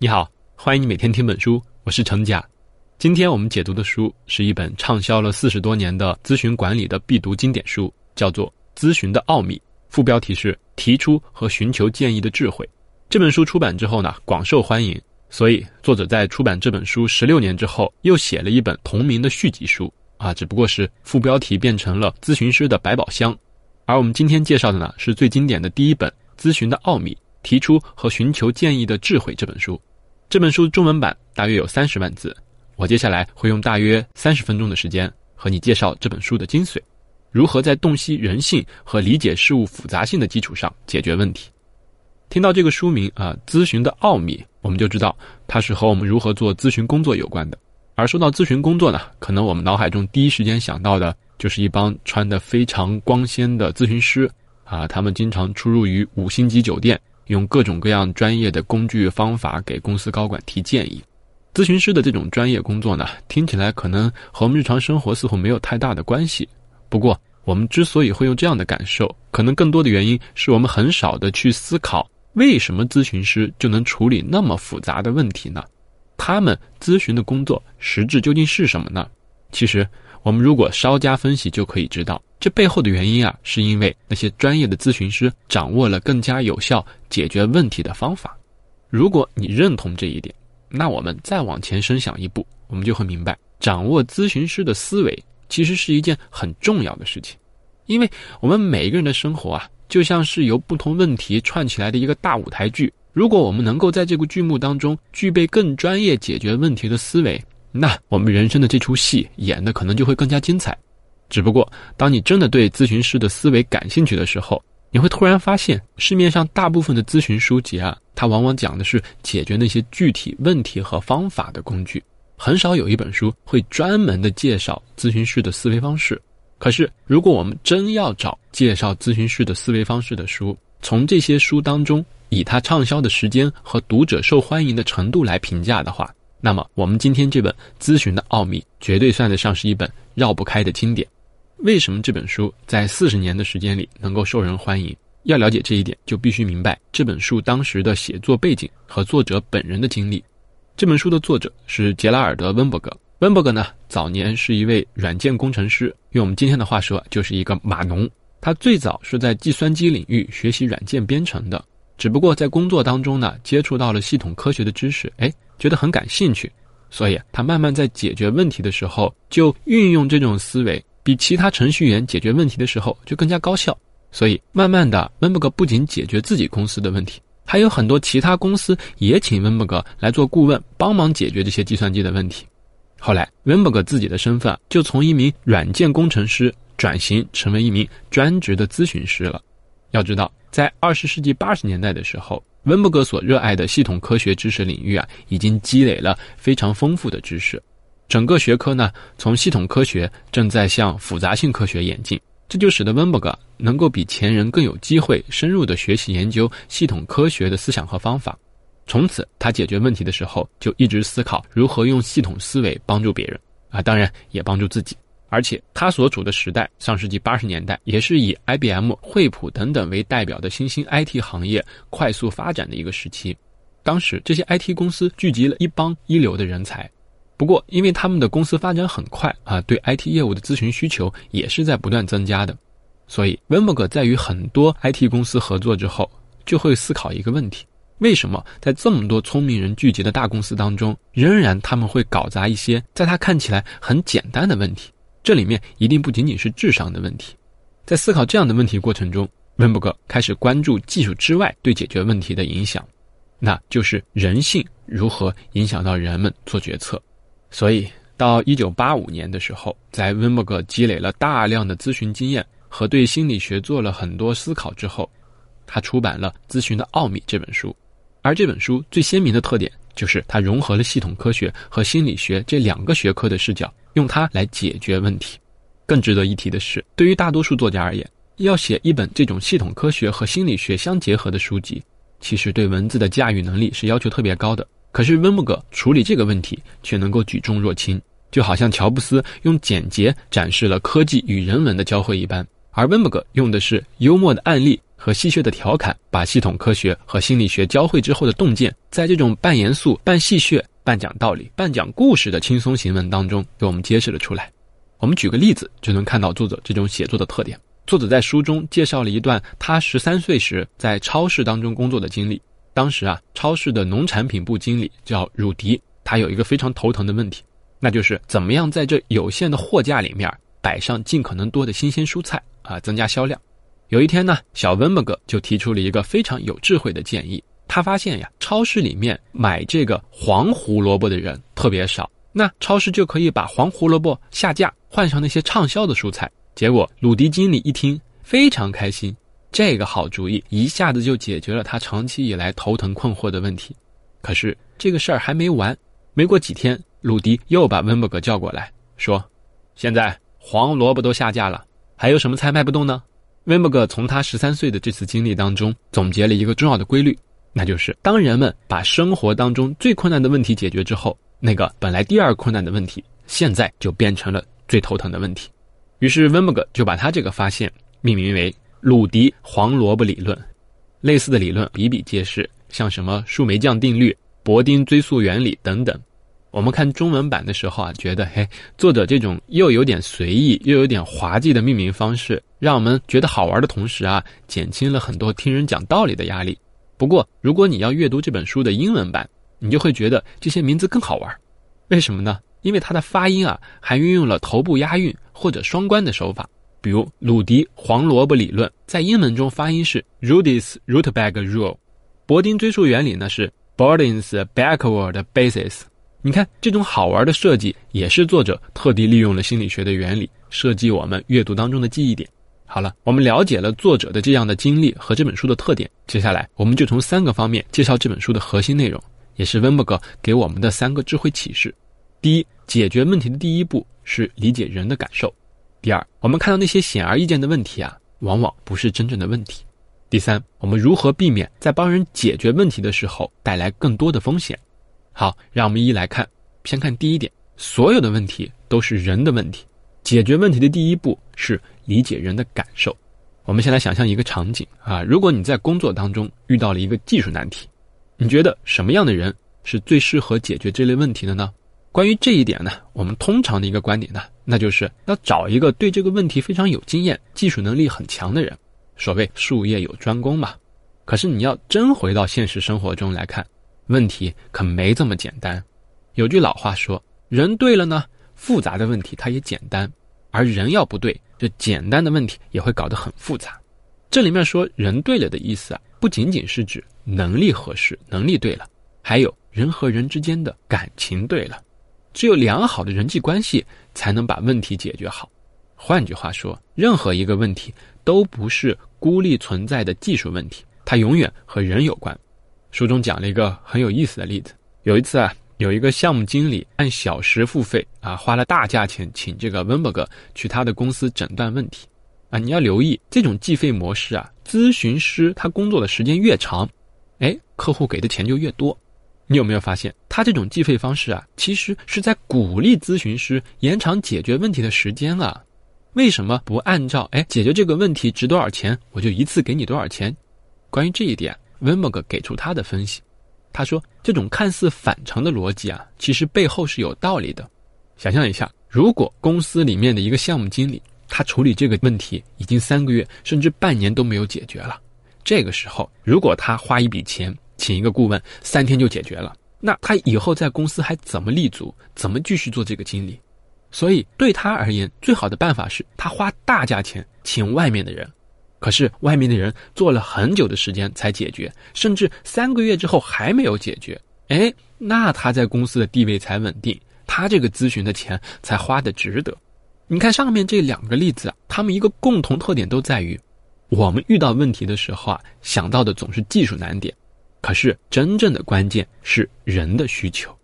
你好，欢迎你每天听本书，我是程甲。今天我们解读的书是一本畅销了四十多年的咨询管理的必读经典书，叫做《咨询的奥秘》，副标题是“提出和寻求建议的智慧”。这本书出版之后呢，广受欢迎，所以作者在出版这本书十六年之后，又写了一本同名的续集书啊，只不过是副标题变成了“咨询师的百宝箱”。而我们今天介绍的呢，是最经典的第一本《咨询的奥秘》，提出和寻求建议的智慧这本书。这本书中文版大约有三十万字，我接下来会用大约三十分钟的时间和你介绍这本书的精髓，如何在洞悉人性和理解事物复杂性的基础上解决问题。听到这个书名啊，咨询的奥秘，我们就知道它是和我们如何做咨询工作有关的。而说到咨询工作呢，可能我们脑海中第一时间想到的就是一帮穿的非常光鲜的咨询师啊，他们经常出入于五星级酒店。用各种各样专业的工具方法给公司高管提建议，咨询师的这种专业工作呢，听起来可能和我们日常生活似乎没有太大的关系。不过，我们之所以会有这样的感受，可能更多的原因是我们很少的去思考，为什么咨询师就能处理那么复杂的问题呢？他们咨询的工作实质究竟是什么呢？其实。我们如果稍加分析，就可以知道这背后的原因啊，是因为那些专业的咨询师掌握了更加有效解决问题的方法。如果你认同这一点，那我们再往前深想一步，我们就会明白，掌握咨询师的思维其实是一件很重要的事情。因为我们每一个人的生活啊，就像是由不同问题串起来的一个大舞台剧。如果我们能够在这个剧目当中具备更专业解决问题的思维，那我们人生的这出戏演的可能就会更加精彩。只不过，当你真的对咨询师的思维感兴趣的时候，你会突然发现，市面上大部分的咨询书籍啊，它往往讲的是解决那些具体问题和方法的工具，很少有一本书会专门的介绍咨询师的思维方式。可是，如果我们真要找介绍咨询师的思维方式的书，从这些书当中以它畅销的时间和读者受欢迎的程度来评价的话，那么，我们今天这本《咨询的奥秘》绝对算得上是一本绕不开的经典。为什么这本书在四十年的时间里能够受人欢迎？要了解这一点，就必须明白这本书当时的写作背景和作者本人的经历。这本书的作者是杰拉尔德·温伯格。温伯格呢，早年是一位软件工程师，用我们今天的话说，就是一个码农。他最早是在计算机领域学习软件编程的，只不过在工作当中呢，接触到了系统科学的知识，哎。觉得很感兴趣，所以他慢慢在解决问题的时候就运用这种思维，比其他程序员解决问题的时候就更加高效。所以慢慢的，温伯格不仅解决自己公司的问题，还有很多其他公司也请温伯格来做顾问，帮忙解决这些计算机的问题。后来，温伯格自己的身份就从一名软件工程师转型成为一名专职的咨询师了。要知道，在二十世纪八十年代的时候。温伯格所热爱的系统科学知识领域啊，已经积累了非常丰富的知识。整个学科呢，从系统科学正在向复杂性科学演进，这就使得温伯格能够比前人更有机会深入的学习研究系统科学的思想和方法。从此，他解决问题的时候就一直思考如何用系统思维帮助别人啊，当然也帮助自己。而且他所处的时代，上世纪八十年代，也是以 IBM、惠普等等为代表的新兴 IT 行业快速发展的一个时期。当时这些 IT 公司聚集了一帮一流的人才，不过因为他们的公司发展很快啊，对 IT 业务的咨询需求也是在不断增加的。所以温伯格在与很多 IT 公司合作之后，就会思考一个问题：为什么在这么多聪明人聚集的大公司当中，仍然他们会搞砸一些在他看起来很简单的问题？这里面一定不仅仅是智商的问题，在思考这样的问题过程中，温伯格开始关注技术之外对解决问题的影响，那就是人性如何影响到人们做决策。所以，到一九八五年的时候，在温伯格积累了大量的咨询经验和对心理学做了很多思考之后，他出版了《咨询的奥秘》这本书。而这本书最鲜明的特点就是它融合了系统科学和心理学这两个学科的视角。用它来解决问题。更值得一提的是，对于大多数作家而言，要写一本这种系统科学和心理学相结合的书籍，其实对文字的驾驭能力是要求特别高的。可是温伯格处理这个问题却能够举重若轻，就好像乔布斯用简洁展示了科技与人文的交汇一般，而温伯格用的是幽默的案例和戏谑的调侃，把系统科学和心理学交汇之后的洞见，在这种半严肃、半戏谑、半讲道理、半讲故事的轻松行文当中，给我们揭示了出来。我们举个例子，就能看到作者这种写作的特点。作者在书中介绍了一段他十三岁时在超市当中工作的经历。当时啊，超市的农产品部经理叫鲁迪，他有一个非常头疼的问题，那就是怎么样在这有限的货架里面摆上尽可能多的新鲜蔬菜啊，增加销量。有一天呢，小温伯格就提出了一个非常有智慧的建议。他发现呀，超市里面买这个黄胡萝卜的人特别少，那超市就可以把黄胡萝卜下架，换上那些畅销的蔬菜。结果鲁迪经理一听非常开心，这个好主意一下子就解决了他长期以来头疼困惑的问题。可是这个事儿还没完，没过几天，鲁迪又把温伯格叫过来，说：“现在黄萝卜都下架了，还有什么菜卖不动呢？”温伯格从他十三岁的这次经历当中总结了一个重要的规律，那就是当人们把生活当中最困难的问题解决之后，那个本来第二困难的问题，现在就变成了最头疼的问题。于是温伯格就把他这个发现命名为“鲁迪黄萝卜理论”。类似的理论比比皆是，像什么树莓酱定律、伯丁追溯原理等等。我们看中文版的时候啊，觉得嘿，作者这种又有点随意又有点滑稽的命名方式，让我们觉得好玩的同时啊，减轻了很多听人讲道理的压力。不过，如果你要阅读这本书的英文版，你就会觉得这些名字更好玩。为什么呢？因为它的发音啊，还运用了头部押韵或者双关的手法。比如鲁迪黄萝卜理论，在英文中发音是 Rudy's Rootbag Rule，伯丁追溯原理呢是 Bording's Backward Basis。你看，这种好玩的设计也是作者特地利用了心理学的原理设计我们阅读当中的记忆点。好了，我们了解了作者的这样的经历和这本书的特点，接下来我们就从三个方面介绍这本书的核心内容，也是温伯格给我们的三个智慧启示。第一，解决问题的第一步是理解人的感受。第二，我们看到那些显而易见的问题啊，往往不是真正的问题。第三，我们如何避免在帮人解决问题的时候带来更多的风险？好，让我们一一来看。先看第一点，所有的问题都是人的问题。解决问题的第一步是理解人的感受。我们先来想象一个场景啊，如果你在工作当中遇到了一个技术难题，你觉得什么样的人是最适合解决这类问题的呢？关于这一点呢，我们通常的一个观点呢，那就是要找一个对这个问题非常有经验、技术能力很强的人。所谓术业有专攻嘛。可是你要真回到现实生活中来看。问题可没这么简单。有句老话说：“人对了呢，复杂的问题它也简单；而人要不对，这简单的问题也会搞得很复杂。”这里面说“人对了”的意思啊，不仅仅是指能力合适、能力对了，还有人和人之间的感情对了。只有良好的人际关系，才能把问题解决好。换句话说，任何一个问题都不是孤立存在的技术问题，它永远和人有关。书中讲了一个很有意思的例子。有一次啊，有一个项目经理按小时付费啊，花了大价钱请这个温伯格去他的公司诊断问题。啊，你要留意这种计费模式啊，咨询师他工作的时间越长，哎，客户给的钱就越多。你有没有发现，他这种计费方式啊，其实是在鼓励咨询师延长解决问题的时间啊？为什么不按照哎解决这个问题值多少钱，我就一次给你多少钱？关于这一点。温伯格给出他的分析，他说：“这种看似反常的逻辑啊，其实背后是有道理的。想象一下，如果公司里面的一个项目经理，他处理这个问题已经三个月甚至半年都没有解决了，这个时候如果他花一笔钱请一个顾问，三天就解决了，那他以后在公司还怎么立足，怎么继续做这个经理？所以对他而言，最好的办法是他花大价钱请外面的人。”可是外面的人做了很久的时间才解决，甚至三个月之后还没有解决。哎，那他在公司的地位才稳定，他这个咨询的钱才花的值得。你看上面这两个例子啊，他们一个共同特点都在于，我们遇到问题的时候啊，想到的总是技术难点，可是真正的关键是人的需求。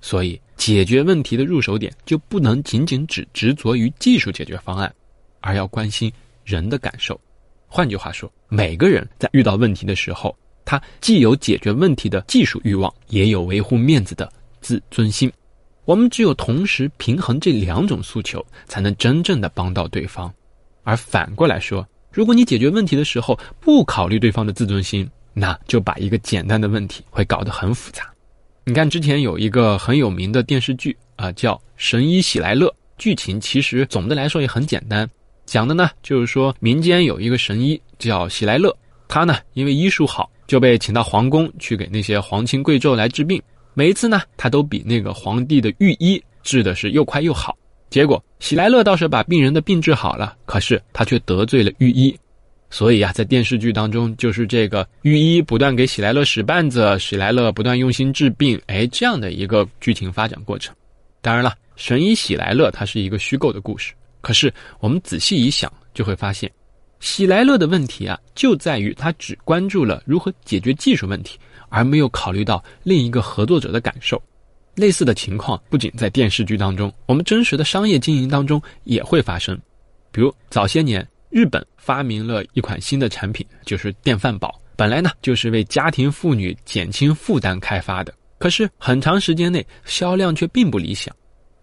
所以解决问题的入手点就不能仅仅只执着于技术解决方案，而要关心人的感受。换句话说，每个人在遇到问题的时候，他既有解决问题的技术欲望，也有维护面子的自尊心。我们只有同时平衡这两种诉求，才能真正的帮到对方。而反过来说，如果你解决问题的时候不考虑对方的自尊心，那就把一个简单的问题会搞得很复杂。你看，之前有一个很有名的电视剧啊，叫《神医喜来乐》，剧情其实总的来说也很简单，讲的呢就是说民间有一个神医叫喜来乐，他呢因为医术好，就被请到皇宫去给那些皇亲贵胄来治病。每一次呢，他都比那个皇帝的御医治的是又快又好。结果喜来乐倒是把病人的病治好了，可是他却得罪了御医，所以啊，在电视剧当中就是这个御医不断给喜来乐使绊子，喜来乐不断用心治病，哎，这样的一个剧情发展过程。当然了，神医喜来乐它是一个虚构的故事，可是我们仔细一想，就会发现，喜来乐的问题啊，就在于他只关注了如何解决技术问题，而没有考虑到另一个合作者的感受。类似的情况不仅在电视剧当中，我们真实的商业经营当中也会发生。比如早些年，日本发明了一款新的产品，就是电饭煲。本来呢，就是为家庭妇女减轻负担开发的。可是很长时间内销量却并不理想。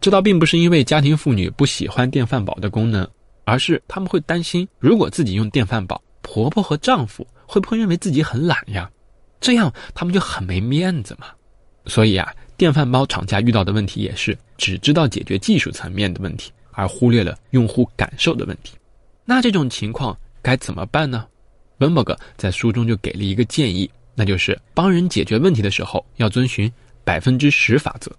这倒并不是因为家庭妇女不喜欢电饭煲的功能，而是他们会担心，如果自己用电饭煲，婆婆和丈夫会不会认为自己很懒呀？这样他们就很没面子嘛。所以啊。电饭煲厂家遇到的问题也是只知道解决技术层面的问题，而忽略了用户感受的问题。那这种情况该怎么办呢？温伯格在书中就给了一个建议，那就是帮人解决问题的时候要遵循百分之十法则。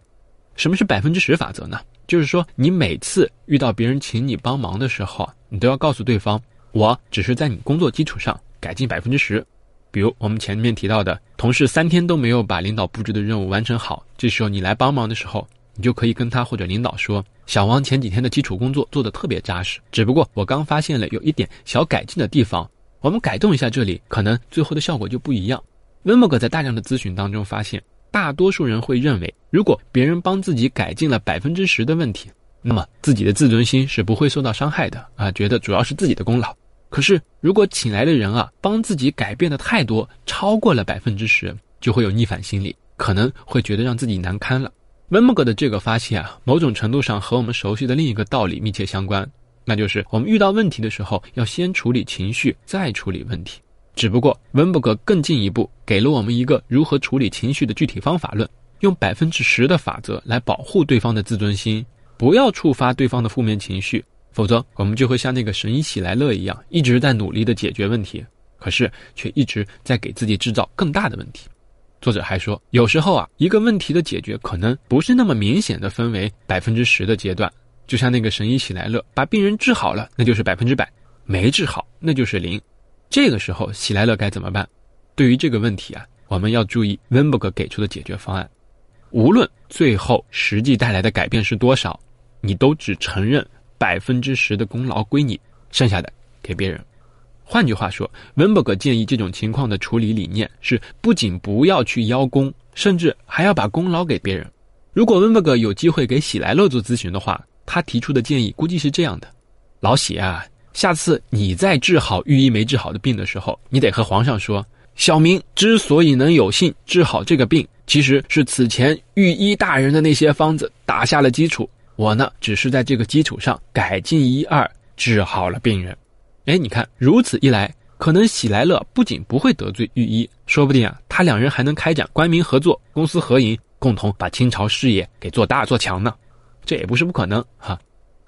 什么是百分之十法则呢？就是说你每次遇到别人请你帮忙的时候，你都要告诉对方，我只是在你工作基础上改进百分之十。比如我们前面提到的，同事三天都没有把领导布置的任务完成好，这时候你来帮忙的时候，你就可以跟他或者领导说：“小王前几天的基础工作做得特别扎实，只不过我刚发现了有一点小改进的地方，我们改动一下这里，可能最后的效果就不一样。”温伯格在大量的咨询当中发现，大多数人会认为，如果别人帮自己改进了百分之十的问题，那么自己的自尊心是不会受到伤害的啊，觉得主要是自己的功劳。可是，如果请来的人啊帮自己改变的太多，超过了百分之十，就会有逆反心理，可能会觉得让自己难堪了。温伯格的这个发现啊，某种程度上和我们熟悉的另一个道理密切相关，那就是我们遇到问题的时候，要先处理情绪，再处理问题。只不过温伯格更进一步给了我们一个如何处理情绪的具体方法论，用百分之十的法则来保护对方的自尊心，不要触发对方的负面情绪。否则，我们就会像那个神医喜来乐一样，一直在努力的解决问题，可是却一直在给自己制造更大的问题。作者还说，有时候啊，一个问题的解决可能不是那么明显的分为百分之十的阶段。就像那个神医喜来乐，把病人治好了，那就是百分之百；没治好，那就是零。这个时候，喜来乐该怎么办？对于这个问题啊，我们要注意温伯格给出的解决方案。无论最后实际带来的改变是多少，你都只承认。百分之十的功劳归你，剩下的给别人。换句话说，温伯格建议这种情况的处理理念是：不仅不要去邀功，甚至还要把功劳给别人。如果温伯格有机会给喜来乐做咨询的话，他提出的建议估计是这样的：老喜啊，下次你在治好御医没治好的病的时候，你得和皇上说，小明之所以能有幸治好这个病，其实是此前御医大人的那些方子打下了基础。我呢，只是在这个基础上改进一二，治好了病人。哎，你看，如此一来，可能喜来乐不仅不会得罪御医，说不定啊，他两人还能开展官民合作、公私合营，共同把清朝事业给做大做强呢。这也不是不可能哈。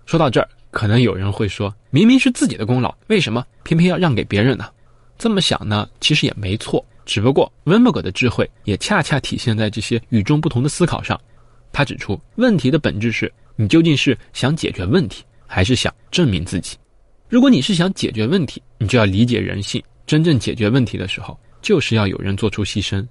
说到这儿，可能有人会说，明明是自己的功劳，为什么偏偏要让给别人呢？这么想呢，其实也没错，只不过温伯格的智慧也恰恰体现在这些与众不同的思考上。他指出，问题的本质是。你究竟是想解决问题，还是想证明自己？如果你是想解决问题，你就要理解人性。真正解决问题的时候，就是要有人做出牺牲。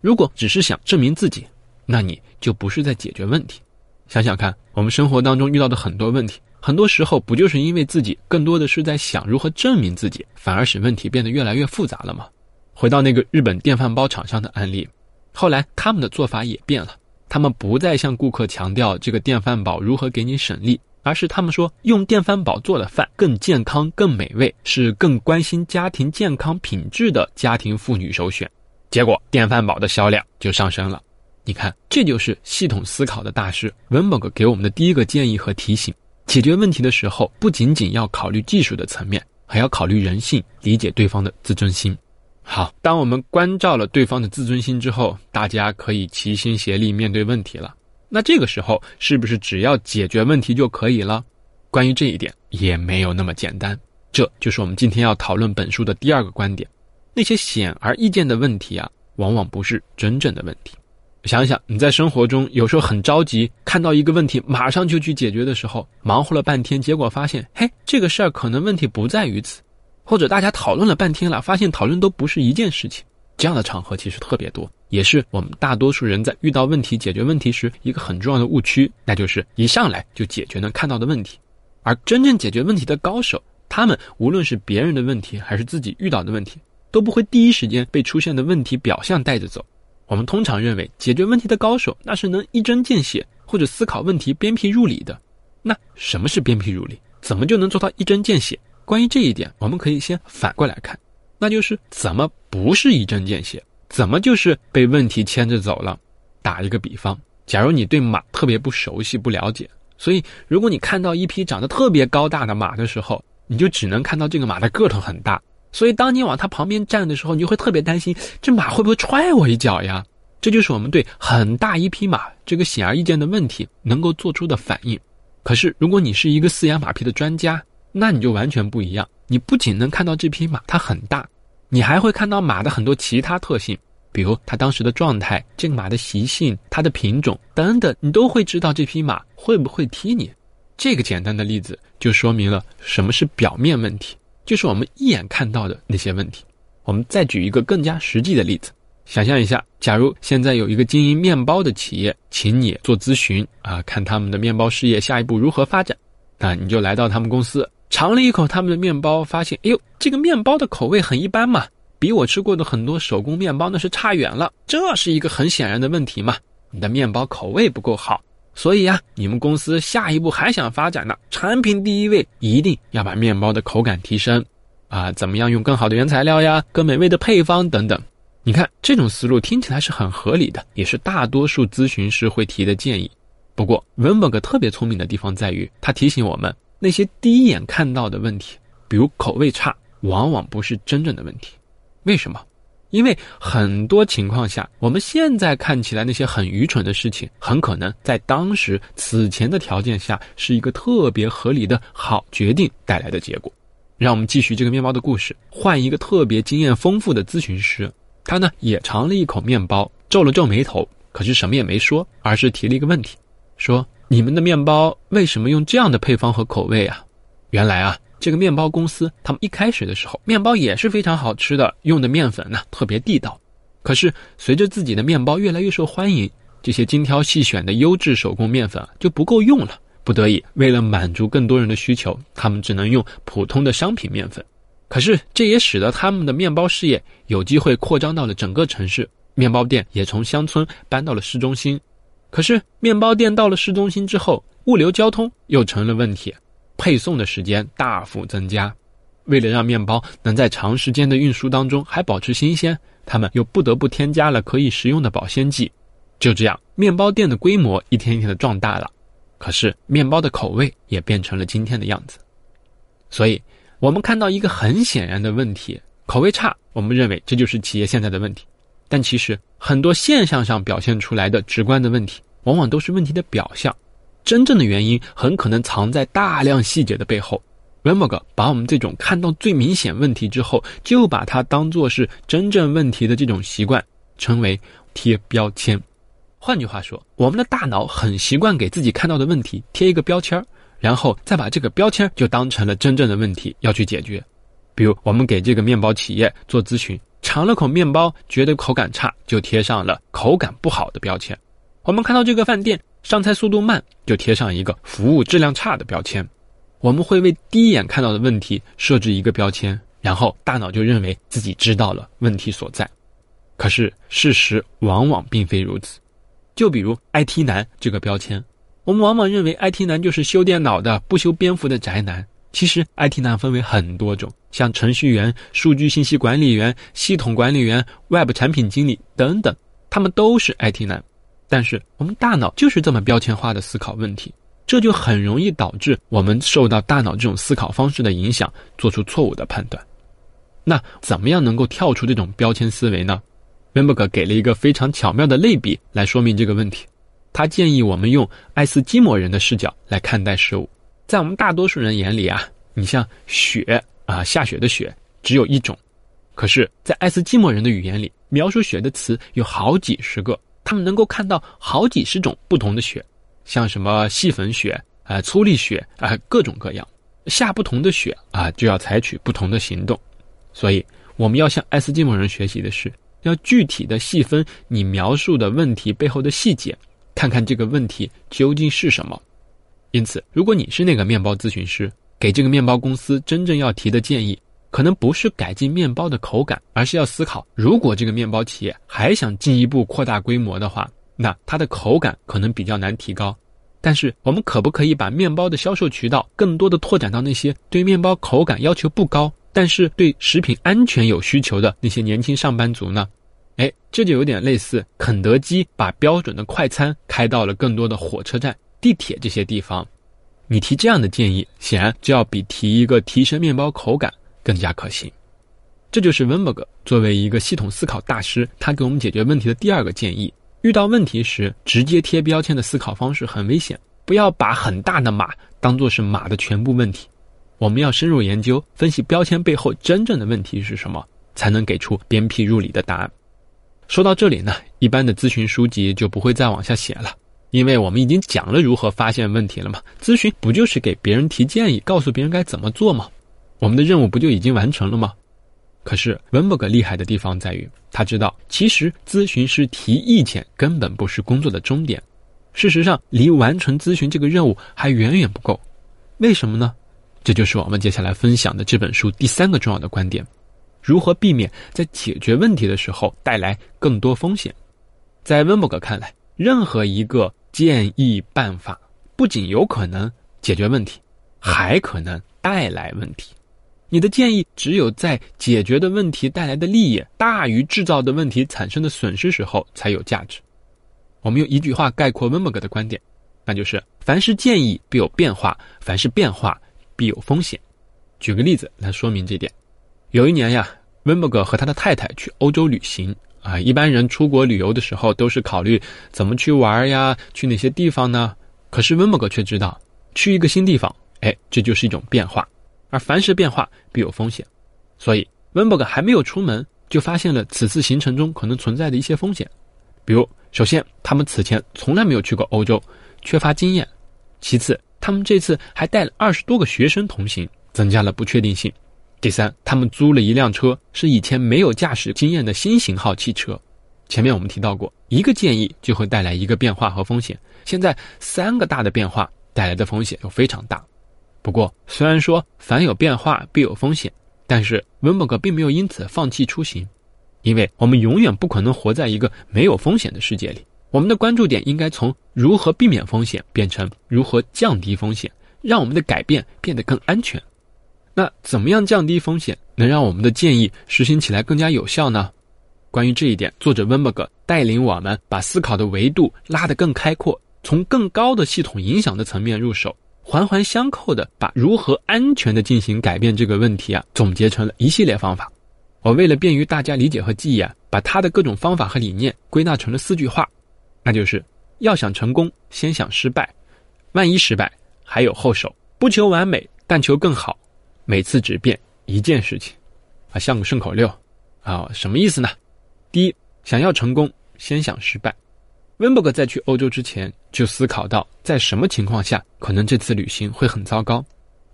如果只是想证明自己，那你就不是在解决问题。想想看，我们生活当中遇到的很多问题，很多时候不就是因为自己更多的是在想如何证明自己，反而使问题变得越来越复杂了吗？回到那个日本电饭煲厂商的案例，后来他们的做法也变了。他们不再向顾客强调这个电饭煲如何给你省力，而是他们说用电饭煲做的饭更健康、更美味，是更关心家庭健康品质的家庭妇女首选。结果电饭煲的销量就上升了。你看，这就是系统思考的大师文伯格给我们的第一个建议和提醒：解决问题的时候，不仅仅要考虑技术的层面，还要考虑人性，理解对方的自尊心。好，当我们关照了对方的自尊心之后，大家可以齐心协力面对问题了。那这个时候，是不是只要解决问题就可以了？关于这一点，也没有那么简单。这就是我们今天要讨论本书的第二个观点：那些显而易见的问题啊，往往不是真正的问题。想想你在生活中有时候很着急，看到一个问题马上就去解决的时候，忙活了半天，结果发现，嘿，这个事儿可能问题不在于此，或者大家讨论了半天了，发现讨论都不是一件事情。这样的场合其实特别多，也是我们大多数人在遇到问题、解决问题时一个很重要的误区，那就是一上来就解决能看到的问题。而真正解决问题的高手，他们无论是别人的问题还是自己遇到的问题，都不会第一时间被出现的问题表象带着走。我们通常认为，解决问题的高手那是能一针见血或者思考问题鞭辟入里的。那什么是鞭辟入里？怎么就能做到一针见血？关于这一点，我们可以先反过来看，那就是怎么不是一针见血？怎么就是被问题牵着走了？打一个比方，假如你对马特别不熟悉、不了解，所以如果你看到一匹长得特别高大的马的时候，你就只能看到这个马的个头很大。所以，当你往它旁边站的时候，你就会特别担心，这马会不会踹我一脚呀？这就是我们对很大一匹马这个显而易见的问题能够做出的反应。可是，如果你是一个饲养马匹的专家，那你就完全不一样。你不仅能看到这匹马它很大，你还会看到马的很多其他特性，比如它当时的状态、这个马的习性、它的品种等等，你都会知道这匹马会不会踢你。这个简单的例子就说明了什么是表面问题。就是我们一眼看到的那些问题。我们再举一个更加实际的例子，想象一下，假如现在有一个经营面包的企业，请你做咨询啊，看他们的面包事业下一步如何发展。那你就来到他们公司，尝了一口他们的面包，发现，哎呦，这个面包的口味很一般嘛，比我吃过的很多手工面包那是差远了。这是一个很显然的问题嘛，你的面包口味不够好。所以呀，你们公司下一步还想发展呢？产品第一位，一定要把面包的口感提升，啊，怎么样用更好的原材料呀，更美味的配方等等。你看这种思路听起来是很合理的，也是大多数咨询师会提的建议。不过文伯格特别聪明的地方在于，他提醒我们，那些第一眼看到的问题，比如口味差，往往不是真正的问题。为什么？因为很多情况下，我们现在看起来那些很愚蠢的事情，很可能在当时此前的条件下是一个特别合理的好决定带来的结果。让我们继续这个面包的故事，换一个特别经验丰富的咨询师，他呢也尝了一口面包，皱了皱眉头，可是什么也没说，而是提了一个问题，说：“你们的面包为什么用这样的配方和口味啊？”原来啊。这个面包公司，他们一开始的时候，面包也是非常好吃的，用的面粉呢特别地道。可是随着自己的面包越来越受欢迎，这些精挑细选的优质手工面粉就不够用了。不得已，为了满足更多人的需求，他们只能用普通的商品面粉。可是这也使得他们的面包事业有机会扩张到了整个城市，面包店也从乡村搬到了市中心。可是面包店到了市中心之后，物流交通又成了问题。配送的时间大幅增加，为了让面包能在长时间的运输当中还保持新鲜，他们又不得不添加了可以食用的保鲜剂。就这样，面包店的规模一天一天的壮大了，可是面包的口味也变成了今天的样子。所以，我们看到一个很显然的问题：口味差。我们认为这就是企业现在的问题，但其实很多现象上表现出来的直观的问题，往往都是问题的表象。真正的原因很可能藏在大量细节的背后。Remberg 把我们这种看到最明显问题之后，就把它当做是真正问题的这种习惯，称为贴标签。换句话说，我们的大脑很习惯给自己看到的问题贴一个标签，然后再把这个标签就当成了真正的问题要去解决。比如，我们给这个面包企业做咨询，尝了口面包，觉得口感差，就贴上了口感不好的标签。我们看到这个饭店。上菜速度慢，就贴上一个服务质量差的标签。我们会为第一眼看到的问题设置一个标签，然后大脑就认为自己知道了问题所在。可是事实往往并非如此。就比如 “IT 男”这个标签，我们往往认为 “IT 男”就是修电脑的、不修边幅的宅男。其实 “IT 男”分为很多种，像程序员、数据信息管理员、系统管理员、Web 产品经理等等，他们都是 IT 男。但是我们大脑就是这么标签化的思考问题，这就很容易导致我们受到大脑这种思考方式的影响，做出错误的判断。那怎么样能够跳出这种标签思维呢？温伯格给了一个非常巧妙的类比来说明这个问题。他建议我们用爱斯基摩人的视角来看待事物。在我们大多数人眼里啊，你像雪啊，下雪的雪只有一种，可是，在爱斯基摩人的语言里，描述雪的词有好几十个，他们能够看到好几十种不同的雪。像什么细粉雪啊、粗粒雪啊，各种各样，下不同的雪啊，就要采取不同的行动。所以，我们要向爱斯基摩人学习的是，要具体的细分你描述的问题背后的细节，看看这个问题究竟是什么。因此，如果你是那个面包咨询师，给这个面包公司真正要提的建议，可能不是改进面包的口感，而是要思考，如果这个面包企业还想进一步扩大规模的话。那它的口感可能比较难提高，但是我们可不可以把面包的销售渠道更多的拓展到那些对面包口感要求不高，但是对食品安全有需求的那些年轻上班族呢？哎，这就有点类似肯德基把标准的快餐开到了更多的火车站、地铁这些地方。你提这样的建议，显然就要比提一个提升面包口感更加可行。这就是温伯格作为一个系统思考大师，他给我们解决问题的第二个建议。遇到问题时，直接贴标签的思考方式很危险。不要把很大的马当作是马的全部问题。我们要深入研究，分析标签背后真正的问题是什么，才能给出鞭辟入里的答案。说到这里呢，一般的咨询书籍就不会再往下写了，因为我们已经讲了如何发现问题了嘛。咨询不就是给别人提建议，告诉别人该怎么做吗？我们的任务不就已经完成了吗？可是温伯格厉害的地方在于，他知道其实咨询师提意见根本不是工作的终点，事实上离完成咨询这个任务还远远不够。为什么呢？这就是我们接下来分享的这本书第三个重要的观点：如何避免在解决问题的时候带来更多风险。在温伯格看来，任何一个建议办法不仅有可能解决问题，还可能带来问题。你的建议只有在解决的问题带来的利益大于制造的问题产生的损失时候才有价值。我们用一句话概括温伯格的观点，那就是：凡是建议必有变化，凡是变化必有风险。举个例子来说明这点。有一年呀，温伯格和他的太太去欧洲旅行啊。一般人出国旅游的时候都是考虑怎么去玩呀，去哪些地方呢？可是温伯格却知道，去一个新地方，哎，这就是一种变化。而凡是变化必有风险，所以温伯格还没有出门，就发现了此次行程中可能存在的一些风险。比如，首先他们此前从来没有去过欧洲，缺乏经验；其次，他们这次还带了二十多个学生同行，增加了不确定性；第三，他们租了一辆车，是以前没有驾驶经验的新型号汽车。前面我们提到过，一个建议就会带来一个变化和风险，现在三个大的变化带来的风险又非常大。不过，虽然说凡有变化必有风险，但是温伯格并没有因此放弃出行，因为我们永远不可能活在一个没有风险的世界里。我们的关注点应该从如何避免风险变成如何降低风险，让我们的改变变得更安全。那怎么样降低风险，能让我们的建议实行起来更加有效呢？关于这一点，作者温伯格带领我们把思考的维度拉得更开阔，从更高的系统影响的层面入手。环环相扣的把如何安全的进行改变这个问题啊，总结成了一系列方法。我为了便于大家理解和记忆啊，把他的各种方法和理念归纳成了四句话，那就是要想成功，先想失败，万一失败还有后手，不求完美，但求更好，每次只变一件事情，啊，像个顺口溜，啊，什么意思呢？第一，想要成功，先想失败。温伯格在去欧洲之前就思考到，在什么情况下可能这次旅行会很糟糕，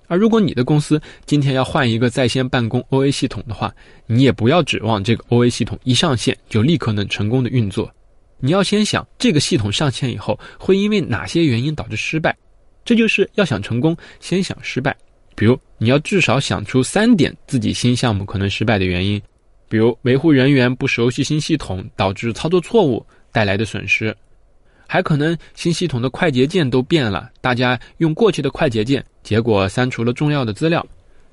而如果你的公司今天要换一个在线办公 OA 系统的话，你也不要指望这个 OA 系统一上线就立刻能成功的运作，你要先想这个系统上线以后会因为哪些原因导致失败，这就是要想成功先想失败。比如你要至少想出三点自己新项目可能失败的原因，比如维护人员不熟悉新系统导致操作错误。带来的损失，还可能新系统的快捷键都变了，大家用过去的快捷键，结果删除了重要的资料；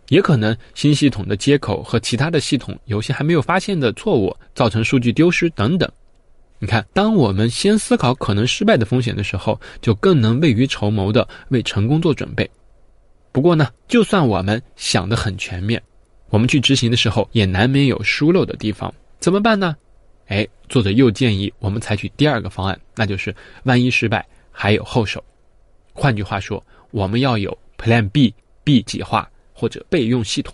也可能新系统的接口和其他的系统有些还没有发现的错误，造成数据丢失等等。你看，当我们先思考可能失败的风险的时候，就更能未雨绸缪的为成功做准备。不过呢，就算我们想得很全面，我们去执行的时候也难免有疏漏的地方，怎么办呢？哎，作者又建议我们采取第二个方案，那就是万一失败还有后手。换句话说，我们要有 Plan B、B 计划或者备用系统。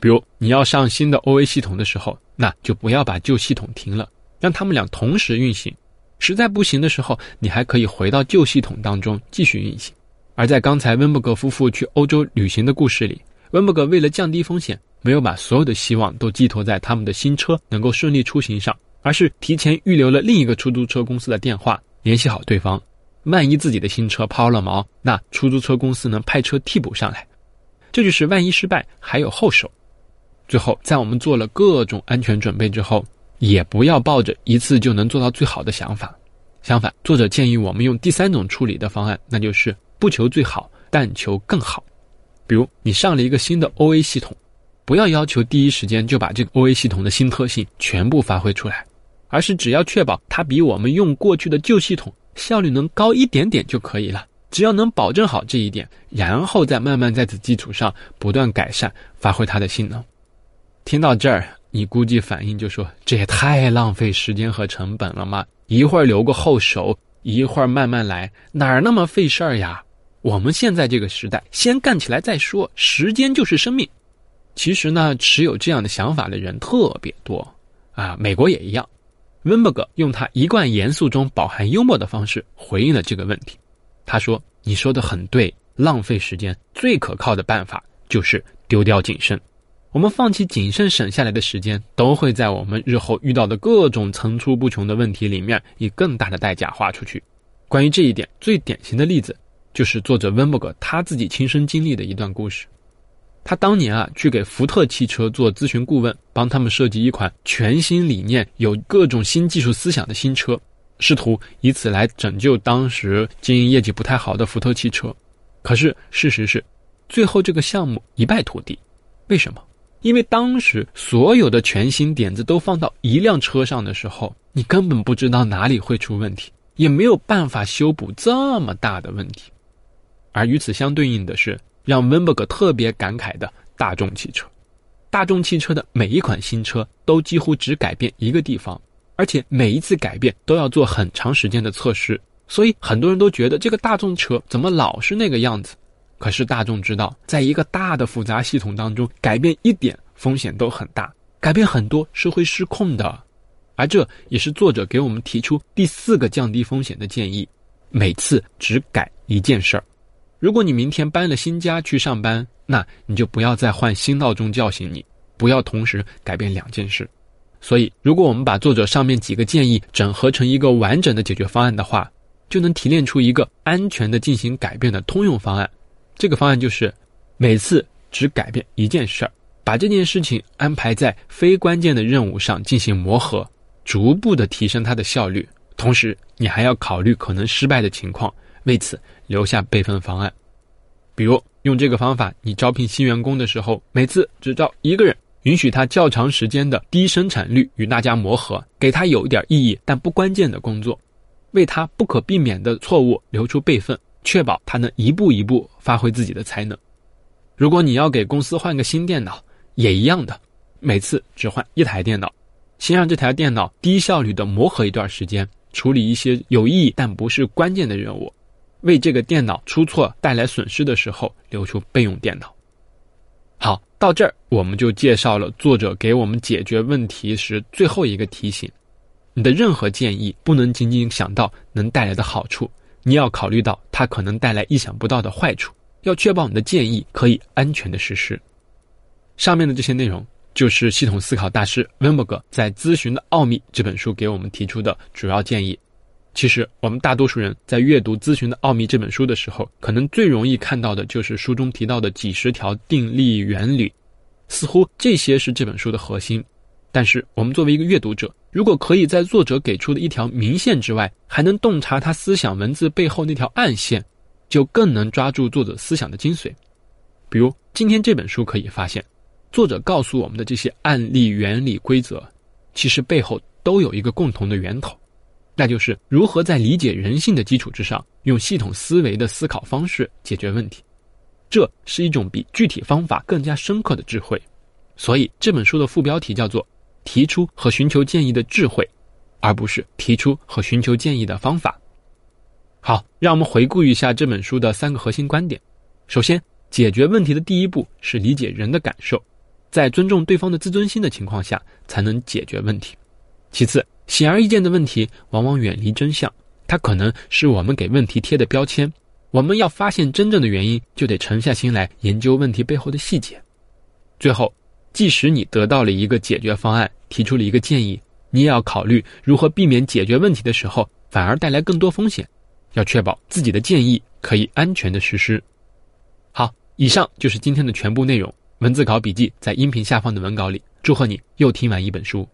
比如你要上新的 OA 系统的时候，那就不要把旧系统停了。让他们俩同时运行，实在不行的时候，你还可以回到旧系统当中继续运行。而在刚才温伯格夫妇去欧洲旅行的故事里，温伯格为了降低风险，没有把所有的希望都寄托在他们的新车能够顺利出行上，而是提前预留了另一个出租车公司的电话，联系好对方。万一自己的新车抛了锚，那出租车公司能派车替补上来。这就是万一失败还有后手。最后，在我们做了各种安全准备之后。也不要抱着一次就能做到最好的想法，相反，作者建议我们用第三种处理的方案，那就是不求最好，但求更好。比如，你上了一个新的 OA 系统，不要要求第一时间就把这个 OA 系统的新特性全部发挥出来，而是只要确保它比我们用过去的旧系统效率能高一点点就可以了。只要能保证好这一点，然后再慢慢在此基础上不断改善，发挥它的性能。听到这儿。你估计反应就说：“这也太浪费时间和成本了嘛！一会儿留个后手，一会儿慢慢来，哪儿那么费事儿呀？”我们现在这个时代，先干起来再说，时间就是生命。其实呢，持有这样的想法的人特别多啊，美国也一样。温伯格用他一贯严肃中饱含幽默的方式回应了这个问题。他说：“你说的很对，浪费时间最可靠的办法就是丢掉谨慎。”我们放弃谨慎省下来的时间，都会在我们日后遇到的各种层出不穷的问题里面，以更大的代价花出去。关于这一点，最典型的例子就是作者温伯格他自己亲身经历的一段故事。他当年啊，去给福特汽车做咨询顾问，帮他们设计一款全新理念、有各种新技术思想的新车，试图以此来拯救当时经营业绩不太好的福特汽车。可是事实是，最后这个项目一败涂地。为什么？因为当时所有的全新点子都放到一辆车上的时候，你根本不知道哪里会出问题，也没有办法修补这么大的问题。而与此相对应的是，让温伯格特别感慨的大众汽车。大众汽车的每一款新车都几乎只改变一个地方，而且每一次改变都要做很长时间的测试，所以很多人都觉得这个大众车怎么老是那个样子。可是大众知道，在一个大的复杂系统当中，改变一点风险都很大，改变很多是会失控的。而这也是作者给我们提出第四个降低风险的建议：每次只改一件事儿。如果你明天搬了新家去上班，那你就不要再换新闹钟叫醒你，不要同时改变两件事。所以，如果我们把作者上面几个建议整合成一个完整的解决方案的话，就能提炼出一个安全的进行改变的通用方案。这个方案就是，每次只改变一件事儿，把这件事情安排在非关键的任务上进行磨合，逐步的提升它的效率。同时，你还要考虑可能失败的情况，为此留下备份方案。比如，用这个方法，你招聘新员工的时候，每次只招一个人，允许他较长时间的低生产率与大家磨合，给他有一点意义但不关键的工作，为他不可避免的错误留出备份。确保他能一步一步发挥自己的才能。如果你要给公司换个新电脑，也一样的，每次只换一台电脑，先让这台电脑低效率的磨合一段时间，处理一些有意义但不是关键的任务，为这个电脑出错带来损失的时候留出备用电脑。好，到这儿我们就介绍了作者给我们解决问题时最后一个提醒：你的任何建议不能仅仅想到能带来的好处。你要考虑到它可能带来意想不到的坏处，要确保你的建议可以安全的实施。上面的这些内容就是系统思考大师温伯格在《咨询的奥秘》这本书给我们提出的主要建议。其实，我们大多数人在阅读《咨询的奥秘》这本书的时候，可能最容易看到的就是书中提到的几十条定力原理，似乎这些是这本书的核心。但是，我们作为一个阅读者，如果可以在作者给出的一条明线之外，还能洞察他思想文字背后那条暗线，就更能抓住作者思想的精髓。比如，今天这本书可以发现，作者告诉我们的这些案例、原理、规则，其实背后都有一个共同的源头，那就是如何在理解人性的基础之上，用系统思维的思考方式解决问题。这是一种比具体方法更加深刻的智慧。所以这本书的副标题叫做“提出和寻求建议的智慧”，而不是提出和寻求建议的方法。好，让我们回顾一下这本书的三个核心观点。首先，解决问题的第一步是理解人的感受，在尊重对方的自尊心的情况下，才能解决问题。其次，显而易见的问题往往远离真相，它可能是我们给问题贴的标签。我们要发现真正的原因，就得沉下心来研究问题背后的细节。最后。即使你得到了一个解决方案，提出了一个建议，你也要考虑如何避免解决问题的时候反而带来更多风险，要确保自己的建议可以安全的实施。好，以上就是今天的全部内容。文字稿笔记在音频下方的文稿里。祝贺你又听完一本书。